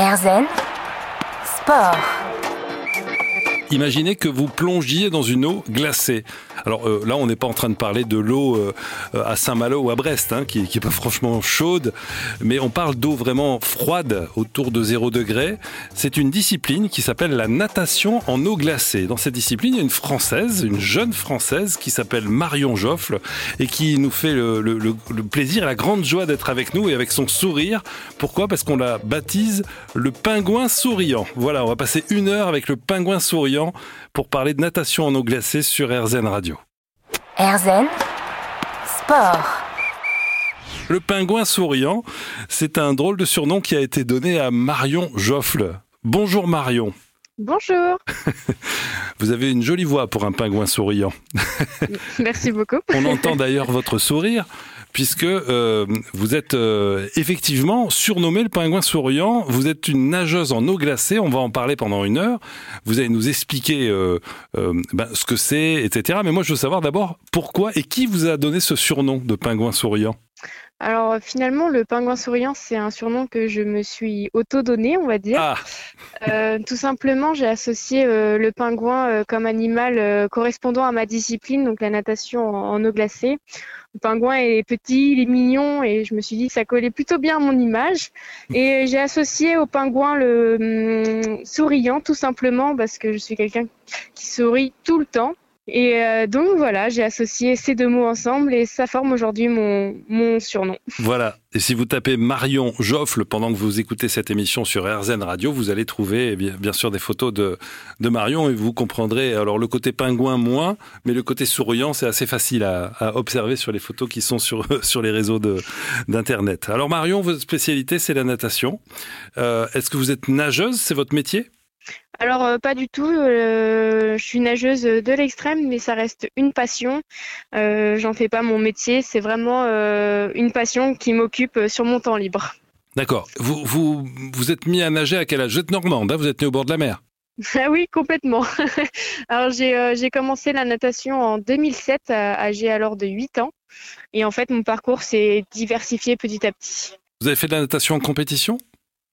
Erzen Sport. Imaginez que vous plongiez dans une eau glacée. Alors euh, là, on n'est pas en train de parler de l'eau euh, à Saint-Malo ou à Brest, hein, qui, qui est pas franchement chaude, mais on parle d'eau vraiment froide, autour de 0 degré. C'est une discipline qui s'appelle la natation en eau glacée. Dans cette discipline, il y a une Française, une jeune Française qui s'appelle Marion Joffle et qui nous fait le, le- plaisir la grande joie d'être avec nous et avec son sourire. Pourquoi? Parce qu'on la baptise le pingouin souriant. Voilà, on va passer une heure avec le pingouin souriant pour parler de natation en eau glacée sur RZN Radio. Erzen Sport. Le pingouin souriant, c'est un drôle de surnom qui a été donné à Marion Joffle. Bonjour Marion. Bonjour, Vous avez une jolie voix pour un pingouin souriant. merci beaucoup. On entend d'ailleurs votre sourire puisque euh, vous êtes euh, effectivement surnommé le pingouin souriant. Vous êtes une nageuse en eau glacée. On va en parler pendant une heure. Vous allez nous expliquer euh, ben, ce que c'est, etc. Mais moi, je veux savoir d'abord pourquoi et qui vous a donné ce surnom de pingouin souriant? Alors finalement, le pingouin souriant, c'est un surnom que je me suis auto-donné, on va dire. Ah, Euh, tout simplement, j'ai associé euh, le pingouin euh, comme animal correspondant à ma discipline, donc la natation en, en eau glacée. Le pingouin est petit, il est mignon, et je me suis dit que ça collait plutôt bien à mon image. Et j'ai associé au pingouin le hum, souriant, tout simplement parce que je suis quelqu'un qui sourit tout le temps. Et euh, donc voilà, j'ai associé ces deux mots ensemble et ça forme aujourd'hui mon, surnom. Voilà. Et si vous tapez Marion Joffle pendant que vous écoutez cette émission sur RZN Radio, vous allez trouver eh bien, sûr des photos de, Marion et vous comprendrez alors le côté pingouin moins, mais le côté souriant c'est assez facile à, observer sur les photos qui sont sur, les réseaux d'internet. Alors Marion, votre spécialité c'est la natation. Euh, Est-ce que vous êtes nageuse? C'est votre métier? Alors euh, pas du tout, euh, je suis nageuse de l'extrême, mais ça reste une passion. Euh, j'en fais pas mon métier, c'est vraiment une passion qui m'occupe sur mon temps libre. D'accord. Vous, vous vous êtes mis à nager à quel âge? Vous êtes normande, hein vous êtes né au bord de la mer. Ah oui, complètement. Alors j'ai commencé la natation en 2007, à- âgée alors de 8 ans. Et en fait, mon parcours s'est diversifié petit à petit. Vous avez fait de la natation en compétition?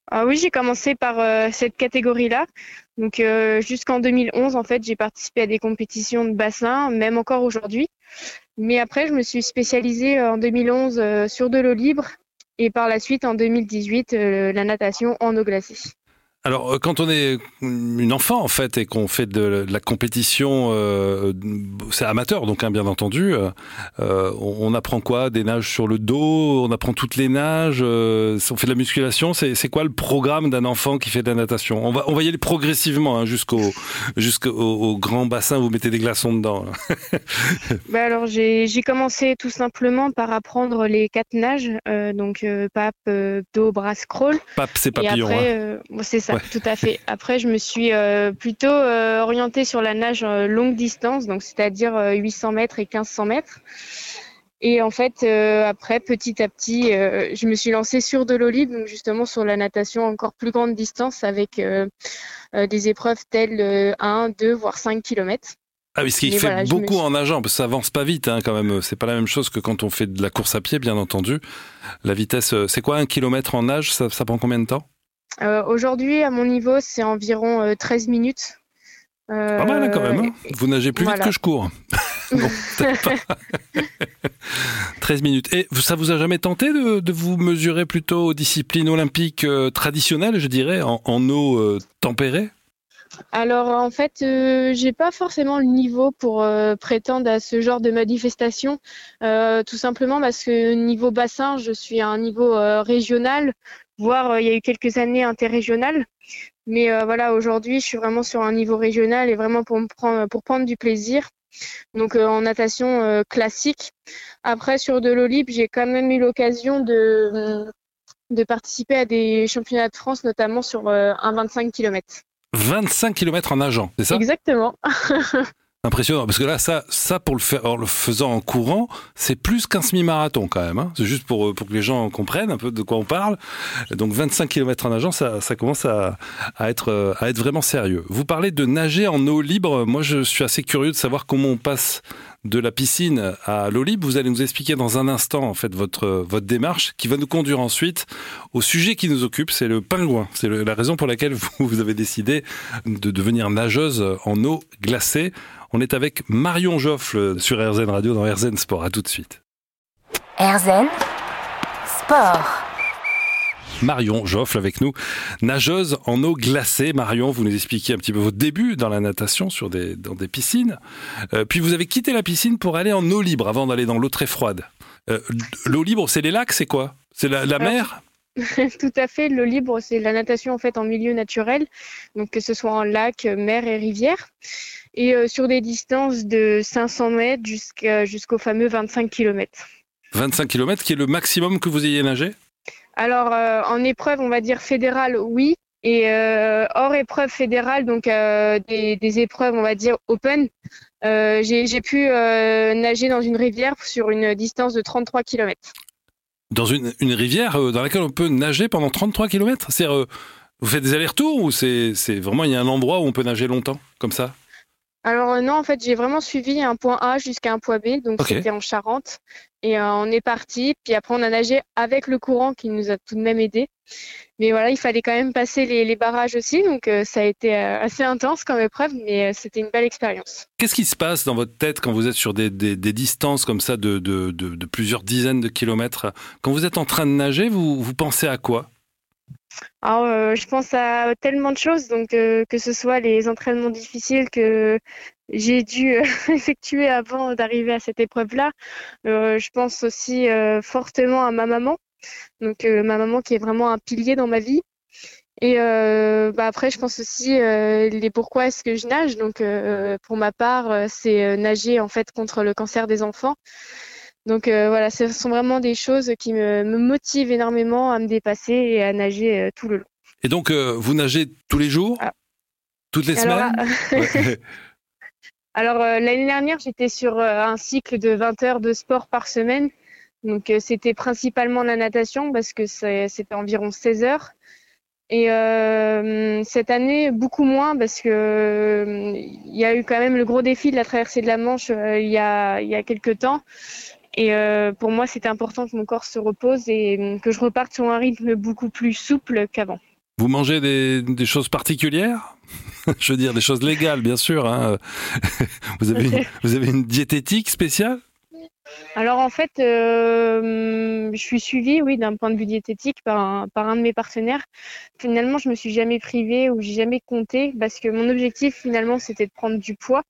Ah oui, j'ai commencé par euh, cette catégorie-là. Donc euh, jusqu'en 2011, en fait, j'ai participé à des compétitions de bassin, même encore aujourd'hui. Mais après, je me suis spécialisée euh, en 2011 euh, sur de l'eau libre et par la suite, en 2018, euh, la natation en eau glacée. Alors, euh, quand on est une enfant, en fait, et qu'on fait de la compétition, euh, c'est amateur, donc, hein, bien entendu, euh, on on apprend quoi? Des nages sur le dos On apprend toutes les nages euh, On fait de la musculation C'est quoi le programme d'un enfant qui fait de la natation? On va, on va y aller progressivement hein, jusqu'au jusqu'au au grand bassin, vous mettez des glaçons dedans. Bah alors j'ai commencé tout simplement par apprendre les quatre nages, donc pape, dos, bras, crawl. Pape, c'est papillon. hein. c'est ça, Ouais. tout à fait. Après, je me suis euh, plutôt euh, orientée sur la nage euh, longue distance, donc c'est-à-dire euh, 800 mètres et 1500 mètres. Et en fait, euh, après, petit à petit, euh, je me suis lancée sur de l'eau libre, donc justement sur la natation encore plus grande distance avec euh, euh, des épreuves telles euh, 1, 2, voire 5 kilomètres. Ah oui, ce qui mais fait voilà, beaucoup suis- en nageant, parce que ça avance pas vite hein, quand même. C'est pas la même chose que quand on fait de la course à pied, bien entendu. La vitesse, euh, c'est quoi un kilomètre en nage ça, ça prend combien de temps? Euh, Aujourd'hui, à mon niveau, c'est environ euh, 13 minutes. Euh, Pas mal hein, quand même. hein. Vous nagez plus voilà. vite que je cours. Bon, peut-être pas. 13 minutes. Et ça vous a jamais tenté de, de vous mesurer plutôt aux disciplines olympiques euh, traditionnelles, je dirais, en, en eau euh, tempérée? Alors en fait, euh, j'ai pas forcément le niveau pour euh, prétendre à ce genre de manifestation, euh, tout simplement parce que niveau bassin, je suis à un niveau euh, régional, voire euh, il y a eu quelques années interrégional. Mais euh, voilà, aujourd'hui, je suis vraiment sur un niveau régional et vraiment pour me prendre pour prendre du plaisir. Donc euh, en natation classique. Après sur de l'eau libre, j'ai quand même eu l'occasion de de participer à des championnats de France, notamment sur un 25 km. 25 km en nageant, c'est ça? Exactement. Impressionnant, parce que là, ça, ça pour le faire, en le faisant en courant, c'est plus qu'un semi-marathon quand même. hein. C'est juste pour, pour que les gens comprennent un peu de quoi on parle. Donc 25 km en nageant, ça, ça commence à, à, être, euh, à être vraiment sérieux. Vous parlez de nager en eau libre. Moi, je suis assez curieux de savoir comment on passe de la piscine à l'eau libre. Vous allez nous expliquer dans un instant en fait votre votre démarche qui va nous conduire ensuite au sujet qui nous occupe, c'est le pingouin. C'est la raison pour laquelle vous, vous avez décidé de devenir nageuse en eau glacée. On est avec Marion Joffle sur RZN Radio dans RZN Sport. À tout de suite. RZN Sport. Marion Joffle avec nous, nageuse en eau glacée. Marion, vous nous expliquiez un petit peu votre début dans la natation sur des, dans des piscines. Euh, puis vous avez quitté la piscine pour aller en eau libre avant d'aller dans l'eau très froide. Euh, l'eau libre, c'est les lacs, c'est quoi? C'est la, la mer? Tout à fait. L'eau libre, c'est la natation en fait en milieu naturel, donc que ce soit en lac, mer et rivière, et euh, sur des distances de 500 mètres jusqu'au fameux 25 km. 25 km, qui est le maximum que vous ayez nagé? Alors euh, en épreuve, on va dire fédérale, oui. Et euh, hors épreuve fédérale, donc des, des, épreuves, on va dire open, j'ai pu nager dans une rivière sur une distance de 33 km. Dans une, rivière euh, dans laquelle on peut nager pendant 33 km C'est Vous faites des allers-retours ou c'est vraiment il y a un endroit où on peut nager longtemps, comme ça? Alors euh, non, en fait, j'ai vraiment suivi un point A jusqu'à un point B, donc c'était en Charente. Et euh, on est parti, puis après on a nagé avec le courant qui nous a tout de même aidé. Mais voilà, il fallait quand même passer les, les barrages aussi, donc euh, ça a été euh, assez intense comme épreuve, mais c'était une belle expérience. Qu'est-ce qui se passe dans votre tête quand vous êtes sur des, des- des distances comme ça de, de- de- de plusieurs dizaines de kilomètres? Quand vous êtes en train de nager, vous, vous pensez à quoi? Alors, euh, je pense à tellement de choses, donc euh, que ce soit les entraînements difficiles que j'ai dû euh, effectuer avant d'arriver à cette épreuve-là. Je pense aussi fortement à ma maman, donc ma maman qui est vraiment un pilier dans ma vie. Et bah après, je pense aussi les pourquoi est-ce que je nage. Donc, pour ma part, c'est nager en fait contre le cancer des enfants. Donc euh, voilà, ce sont vraiment des choses qui me, me motivent énormément à me dépasser et à nager euh, tout le long. Et donc, euh, vous nagez tous les jours? Ah. Toutes les Alors, semaines? Alors euh, l'année dernière, j'étais sur euh, un cycle de 20 heures de sport par semaine. Donc euh, c'était principalement la natation parce que c'était environ 16 heures. Et euh, cette année, beaucoup moins parce que euh, il y a eu quand même le gros défi de la traversée de la Manche euh, il y a il y a quelques temps. Et euh, pour moi, c'était important que mon corps se repose et euh, que je reparte sur un rythme beaucoup plus souple qu'avant. Vous mangez des, des choses particulières? Je veux dire, des choses légales, bien sûr. hein. Vous, avez une, vous avez une diététique spéciale? Alors en fait, euh, je suis suivie, oui, d'un point de vue diététique par un, par un de mes partenaires. Finalement, je me suis jamais privée ou j'ai jamais compté parce que mon objectif finalement c'était de prendre du poids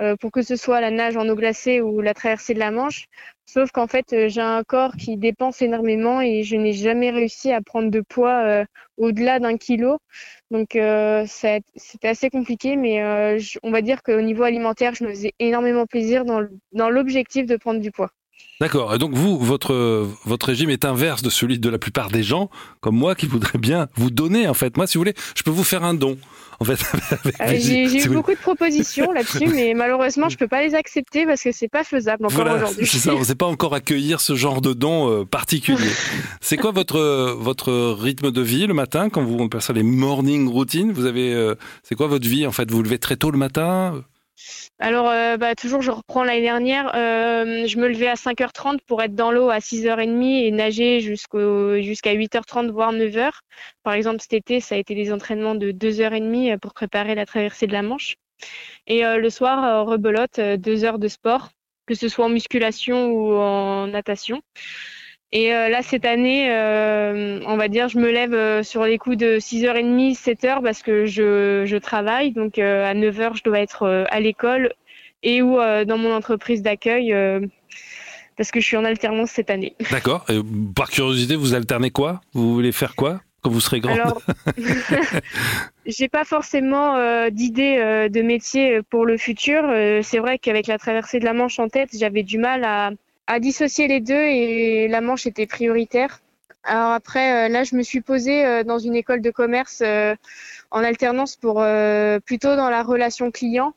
euh, pour que ce soit la nage en eau glacée ou la traversée de la Manche. Sauf qu'en fait, euh, j'ai un corps qui dépense énormément et je n'ai jamais réussi à prendre de poids euh, au-delà d'un kilo. Donc euh, c'était assez compliqué, mais on va dire qu'au niveau alimentaire, je me faisais énormément plaisir dans l'objectif de prendre du poids. D'accord. Et donc vous, votre, votre régime est inverse de celui de la plupart des gens, comme moi, qui voudraient bien vous donner, en fait. Moi, si vous voulez, je peux vous faire un don. En fait, avec Euh. J'ai eu beaucoup de propositions là-dessus, mais malheureusement, je peux pas les accepter parce que c'est pas faisable encore Voilà, aujourd'hui. c'est ça. On ne sait pas encore accueillir ce genre de don euh, particulier. c'est quoi votre votre rythme de vie le matin quand vous on appelle ça les morning routines? Vous avez euh, c'est quoi votre vie en fait? Vous vous levez très tôt le matin? Alors, euh, bah, toujours, je reprends l'année dernière. euh, je me levais à 5h30 pour être dans l'eau à 6h30 et nager jusqu'à 8h30, voire 9h. Par exemple, cet été, ça a été des entraînements de 2h30 pour préparer la traversée de la Manche. Et euh, le soir, euh, rebelote, euh, deux heures de sport, que ce soit en musculation ou en natation. Et euh, là, cette année, euh, on va dire, je me lève euh, sur les coups de 6h30, 7h parce que je, je travaille. Donc à 9h, je dois être à l'école et ou dans mon entreprise d'accueil parce que je suis en alternance cette année. D'accord. Et par curiosité, vous alternez quoi? Vous voulez faire quoi? Quand vous serez grande Alors, j'ai pas forcément euh, d'idée euh, de métier pour le futur. Euh, c'est vrai qu'avec la traversée de la Manche en tête, j'avais du mal à, à dissocier les deux et la Manche était prioritaire. Alors après, euh, là, je me suis posée euh, dans une école de commerce euh, en alternance pour plutôt dans la relation client,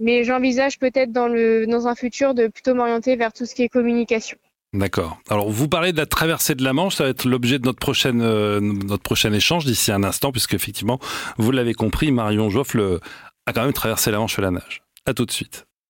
mais j'envisage peut-être dans dans un futur de plutôt m'orienter vers tout ce qui est communication. D'accord. Alors, vous parlez de la traversée de la Manche, ça va être l'objet de notre prochaine, notre prochain échange d'ici un instant, puisque effectivement, vous l'avez compris, Marion Joffle a quand même traversé la Manche à la nage. À tout de suite.